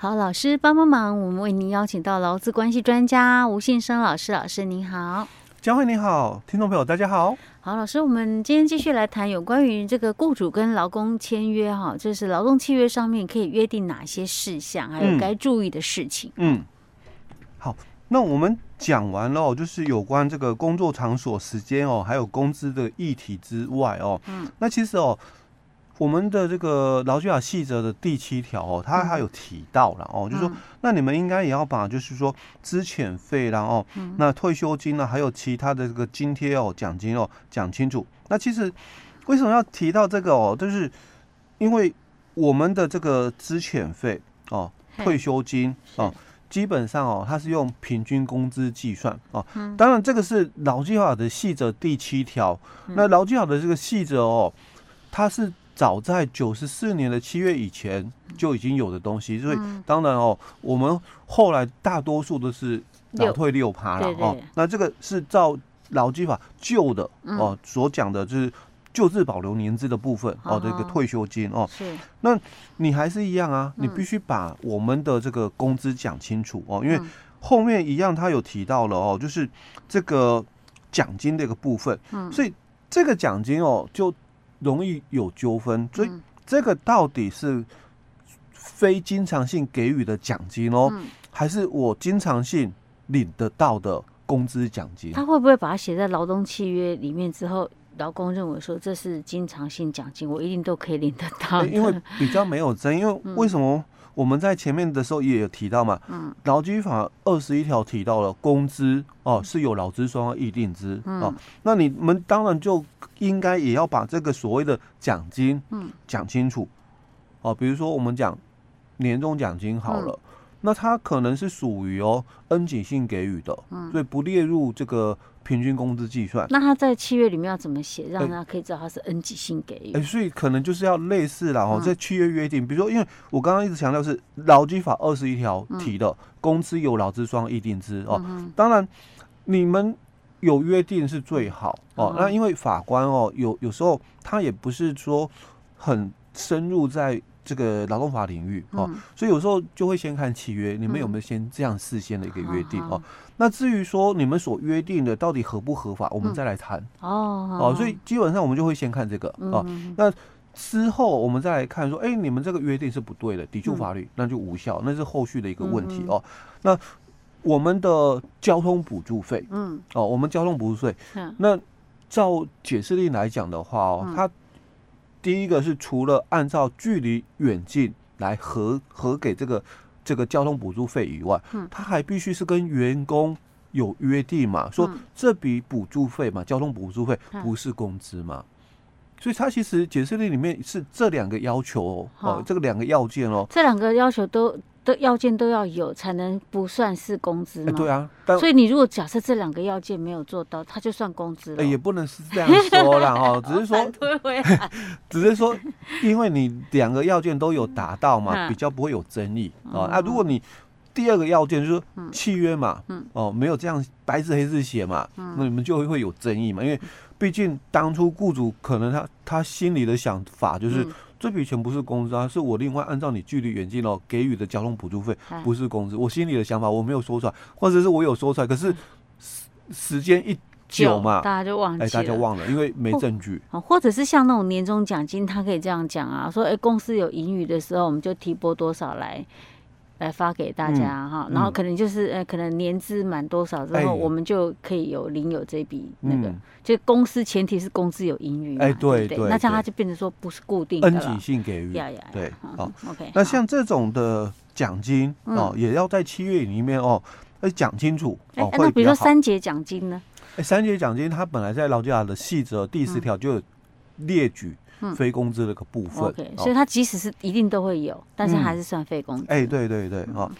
好，老师帮帮忙，我们为您邀请到劳资关系专家吴信生老师，老师您好。佳慧你好，听众朋友大家好。好，老师，我们今天继续来谈有关于这个雇主跟劳工签约哈，就是劳动契约上面可以约定哪些事项，还有该注意的事情。嗯，好，那我们讲完了，就是有关这个工作场所时间哦，还有工资的议题之外哦，嗯，那其实哦。我们的这个劳基法细则的第七条哦，它还有提到了哦，就是说，那你们应该也要把就是说资遣费然后那退休金呢，还有其他的这个津贴哦、奖金哦讲清楚。那其实为什么要提到这个哦？就是因为我们的这个资遣费哦、退休金哦，基本上哦，它是用平均工资计算哦。当然，这个是劳基法的细则第七条。那劳基法的这个细则哦，它是。早在九十四年的七月以前就已经有的东西，所以当然哦，我们后来大多数都是老退六趴了哦。那这个是照劳基法旧的哦所讲的，就是旧制保留年资的部分哦，这个退休金哦。是，那你还是一样啊，你必须把我们的这个工资讲清楚哦，因为后面一样他有提到了哦，就是这个奖金的一个部分，所以这个奖金哦就。容易有纠纷，所以这个到底是非经常性给予的奖金哦，还是我经常性领得到的工资奖金？他会不会把它写在劳动契约里面之后，劳工认为说，这是经常性奖金，我一定都可以领得到？因为比较没有争，因为为什么？我们在前面的时候也有提到嘛，嗯，劳基法二十一条提到了工资哦是有劳资双方议定之哦，那你们当然就应该也要把这个所谓的奖金嗯。讲清楚。哦，比如说我们讲年终奖金好了，那它可能是属于哦恩给性给予的，所以不列入这个。平均工资计算，那他在契约里面要怎么写，让他可以知道他是 N 级性给予？哎、欸，所以可能就是要类似啦哦，在契约约定，比如说，因为我刚刚一直强调是劳基法二十一条提的，工资有劳资双方议定之哦。当然，你们有约定是最好哦。那因为法官哦，有有时候他也不是说很深入在。这个劳动法领域哦，所以有时候就会先看契约，你们有没有先这样事先的一个约定哦？那至于说你们所约定的到底合不合法，我们再来谈哦哦。所以基本上我们就会先看这个哦。那之后我们再来看说，哎，你们这个约定是不对的，抵触法律，那就无效，那是后续的一个问题哦。那我们的交通补助费，嗯哦，我们交通补助费，那照解释令来讲的话哦，它。第一个是除了按照距离远近来核核给这个这个交通补助费以外，嗯，他还必须是跟员工有约定嘛，说这笔补助费嘛，交通补助费不是工资嘛，所以他其实解释令里面是这两个要求哦，哦，这个两个要件哦，这两个要求都。的要件都要有，才能不算是工资吗？对啊，所以你如果假设这两个要件没有做到，它就算工资了。也不能是这样说啦哈，只是说 只是说，因为你两个要件都有达到嘛，比较不会有争议啊。那如果你第二个要件就是契约嘛，哦，没有这样白纸黑字写嘛，那你们就会会有争议嘛，因为毕竟当初雇主可能他他心里的想法就是。这笔钱不是工资啊，是我另外按照你距离远近哦给予的交通补助费，不是工资。我心里的想法我没有说出来，或者是我有说出来，可是时时间一久嘛，大家就忘记了，哎，大家忘了，因为没证据。或者是像那种年终奖金，他可以这样讲啊，说哎，公司有盈余的时候，我们就提拨多少来。来发给大家哈，然后可能就是呃，可能年资满多少之后，我们就可以有领有这笔那个，就公司前提是公司有盈余，哎，对对，那这样它就变成说不是固定的恩给性给予，对，好，OK。那像这种的奖金哦，也要在七月里面哦，要讲清楚。哎，那比如说三节奖金呢？哎，三节奖金它本来在劳基法的细则第十条就列举。非工资的个部分，所以它即使是一定都会有，但是还是算非工资。哎，对对对，哦，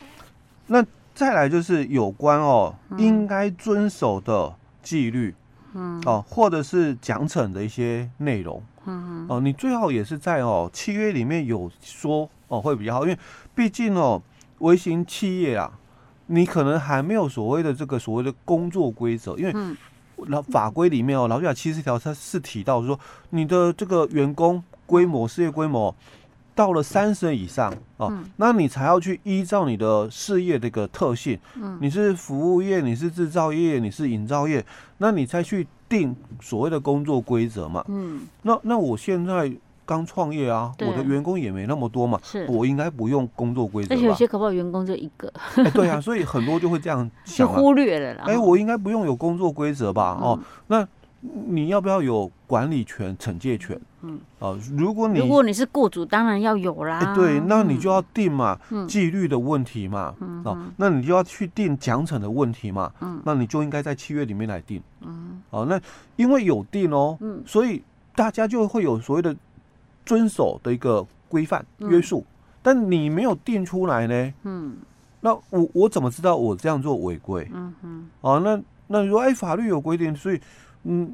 那再来就是有关哦，应该遵守的纪律，嗯，哦，或者是奖惩的一些内容，嗯。哦，你最好也是在哦契约里面有说哦会比较好，因为毕竟哦微型企业啊，你可能还没有所谓的这个所谓的工作规则，因为。劳法规里面哦，劳基法七十条它是提到说，你的这个员工规模、事业规模到了三十以上哦，嗯、那你才要去依照你的事业的一个特性，嗯，你是服务业，你是制造业，你是营造业，那你才去定所谓的工作规则嘛，嗯，那那我现在刚创业啊，我的员工也没那么多嘛，是，我应该不用工作规则，而且有些可不好员工就一个，哎，对啊，所以很多就会这样 想，就忽略了啦，哎，我应该不用有工作规则吧，哦，那。你要不要有管理权、惩戒权？嗯，啊，如果你如果你是雇主，当然要有啦。哎，对，那你就要定嘛，纪律的问题嘛，哦，那你就要去定奖惩的问题嘛，嗯，那你就应该在契约里面来定，嗯，哦，那因为有定哦，嗯，所以大家就会有所谓的遵守的一个规范约束，但你没有定出来呢，嗯，那我我怎么知道我这样做违规？嗯哼，哦，那那你说，哎，法律有规定，所以。嗯，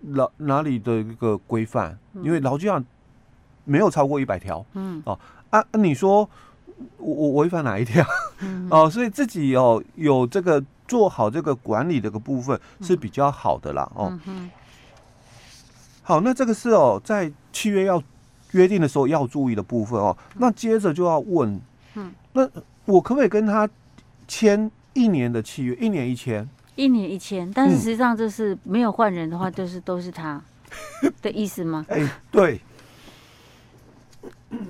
哪哪里的一个规范？因为劳基法没有超过一百条。嗯，哦啊，你说我我违反哪一条？嗯、哦，所以自己哦有这个做好这个管理这个部分是比较好的啦。哦，嗯、好，那这个是哦在契约要约定的时候要注意的部分哦。那接着就要问，嗯，那我可不可以跟他签一年的契约？一年一签？一年一签，但是实际上这是没有换人的话，就是都是他 的意思吗？哎、欸，对，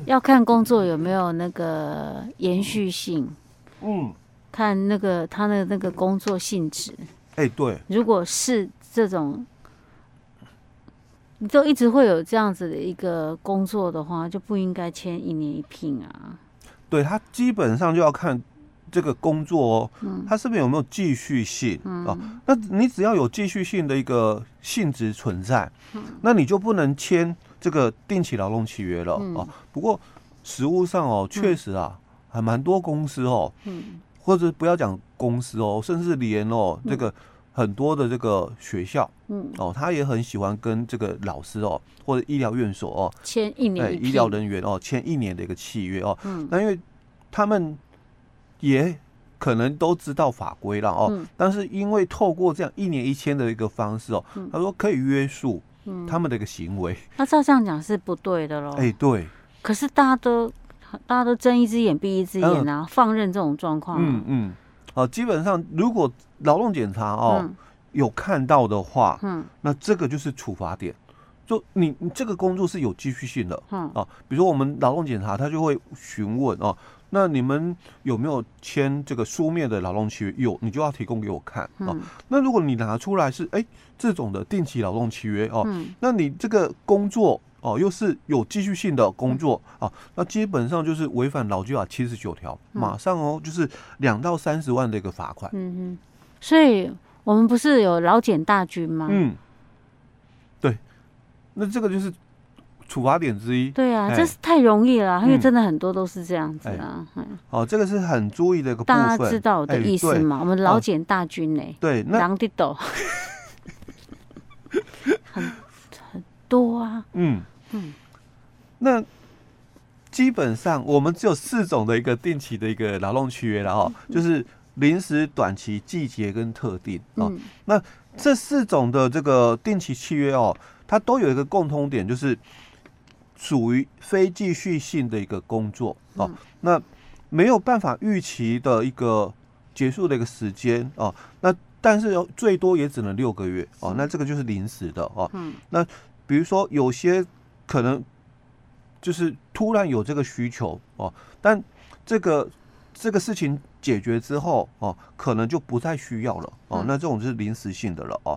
要看工作有没有那个延续性，嗯，看那个他的那个工作性质，哎、欸，对，如果是这种，你都一直会有这样子的一个工作的话，就不应该签一年一聘啊。对，他基本上就要看。这个工作哦，它是不是有没有继续性、嗯、哦？那你只要有继续性的一个性质存在，嗯、那你就不能签这个定期劳动契约了、嗯、哦。不过实务上哦，确实啊，嗯、还蛮多公司哦，嗯、或者不要讲公司哦，甚至连哦这个很多的这个学校，嗯、哦，他也很喜欢跟这个老师哦或者医疗院所哦签一年一、哎，医疗人员哦签一年的一个契约哦。嗯，那因为他们。也可能都知道法规了哦，嗯、但是因为透过这样一年一签的一个方式哦，嗯、他说可以约束他们的一个行为。那照这样讲是不对的喽？哎、欸，对。可是大家都大家都睁一只眼闭一只眼啊，嗯、放任这种状况。嗯嗯。哦，基本上如果劳动检查哦、嗯、有看到的话，嗯，那这个就是处罚点。就你你这个工作是有继续性的，嗯啊，比如说我们劳动检查，他就会询问哦。那你们有没有签这个书面的劳动契约？有，你就要提供给我看啊。嗯、那如果你拿出来是哎、欸、这种的定期劳动契约哦，嗯、那你这个工作哦又是有继续性的工作啊，嗯、那基本上就是违反劳基法七十九条，嗯、马上哦就是两到三十万的一个罚款。嗯哼，所以我们不是有劳检大军吗？嗯，对，那这个就是。处罚点之一，对啊，这是太容易了，因为真的很多都是这样子啊。哦，这个是很注意的一个部分，大家知道我的意思吗？我们劳检大军呢？对，狼的斗，很很多啊。嗯嗯，那基本上我们只有四种的一个定期的一个劳动契约了哈，就是临时、短期、季节跟特定啊。那这四种的这个定期契约哦，它都有一个共通点，就是。属于非继续性的一个工作哦，嗯、那没有办法预期的一个结束的一个时间哦，那但是最多也只能六个月哦，那这个就是临时的哦。嗯，那比如说有些可能就是突然有这个需求哦，但这个这个事情解决之后哦，可能就不再需要了哦，那这种就是临时性的了哦。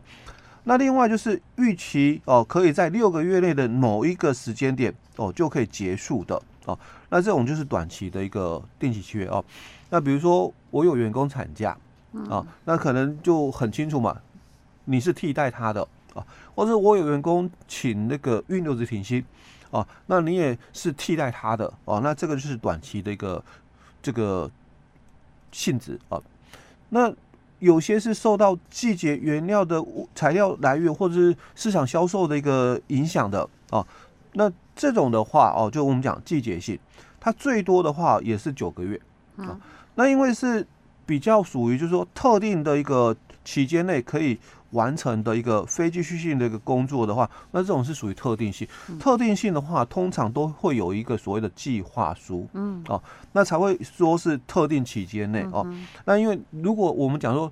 那另外就是预期哦，可以在六个月内的某一个时间点哦，就可以结束的哦。那这种就是短期的一个定期契约哦。那比如说我有员工产假啊，那可能就很清楚嘛，你是替代他的啊，或者我有员工请那个运留职停薪啊，那你也是替代他的啊。那这个就是短期的一个这个性质啊。那有些是受到季节原料的材料来源或者是市场销售的一个影响的啊，那这种的话哦，就我们讲季节性，它最多的话也是九个月啊。嗯、那因为是比较属于就是说特定的一个期间内可以完成的一个非继续性的一个工作的话，那这种是属于特定性。特定性的话，通常都会有一个所谓的计划书，嗯，哦，那才会说是特定期间内哦。那因为如果我们讲说。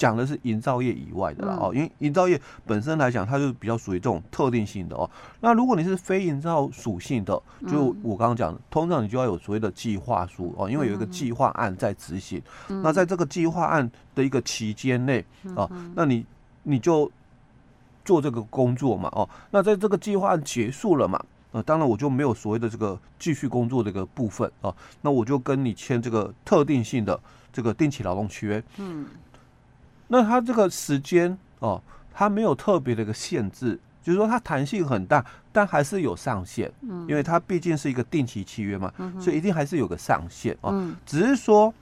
讲的是营造业以外的啦哦，因为营造业本身来讲，它就比较属于这种特定性的哦。那如果你是非营造属性的，就我刚刚讲的，通常你就要有所谓的计划书哦，因为有一个计划案在执行。那在这个计划案的一个期间内啊，那你你就做这个工作嘛哦。那在这个计划案结束了嘛，呃，当然我就没有所谓的这个继续工作的一个部分啊。那我就跟你签这个特定性的这个定期劳动契约。嗯。那它这个时间哦，它没有特别的一个限制，就是说它弹性很大，但还是有上限，嗯，因为它毕竟是一个定期契约嘛，嗯，所以一定还是有个上限哦，嗯，只是说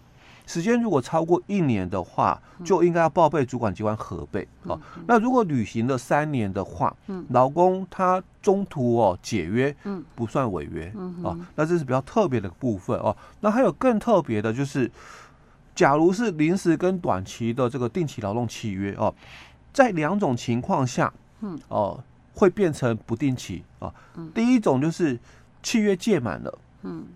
时间如果超过一年的话，就应该要报备主管机关核备哦。那如果履行了三年的话，嗯，劳工他中途哦解约，嗯，不算违约，嗯，哦，那这是比较特别的部分哦。那还有更特别的就是。假如是临时跟短期的这个定期劳动契约哦，在两种情况下，嗯。哦，会变成不定期啊。第一种就是契约届满了，嗯，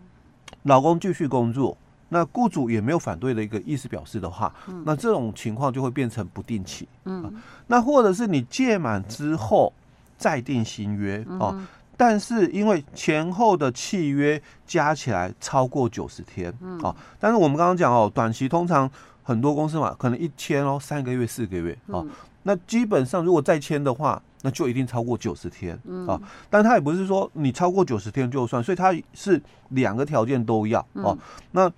老公继续工作，那雇主也没有反对的一个意思表示的话，那这种情况就会变成不定期，嗯，那或者是你届满之后再定新约哦。但是因为前后的契约加起来超过九十天，嗯，啊，但是我们刚刚讲哦，短期通常很多公司嘛，可能一签哦三个月四个月，啊，那基本上如果再签的话，那就一定超过九十天，啊，但他也不是说你超过九十天就算，所以他是两个条件都要，哦，那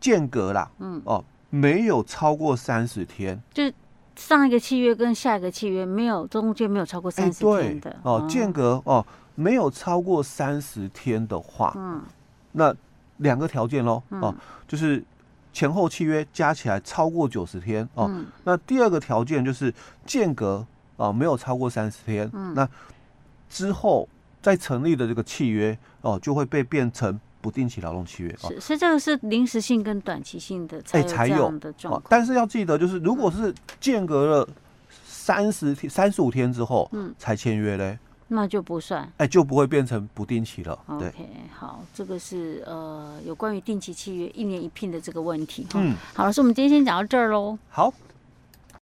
间隔啦，嗯，哦，没有超过三十天，就。上一个契约跟下一个契约没有中间没有超过三十天的哦，间隔哦没有超过三十天的话，嗯，那两个条件喽哦，就是前后契约加起来超过九十天哦，那第二个条件就是间隔哦没有超过三十天，那之后再成立的这个契约哦就会被变成。不定期劳动契约是，是这个是临时性跟短期性的才有这样的状况。但是要记得，就是如果是间隔了三十天、三十五天之后，嗯，才签约嘞，那就不算，哎，就不会变成不定期了。对，OK，好，这个是呃有关于定期契约一年一聘的这个问题。嗯，好，老师，我们今天先讲到这儿喽。好。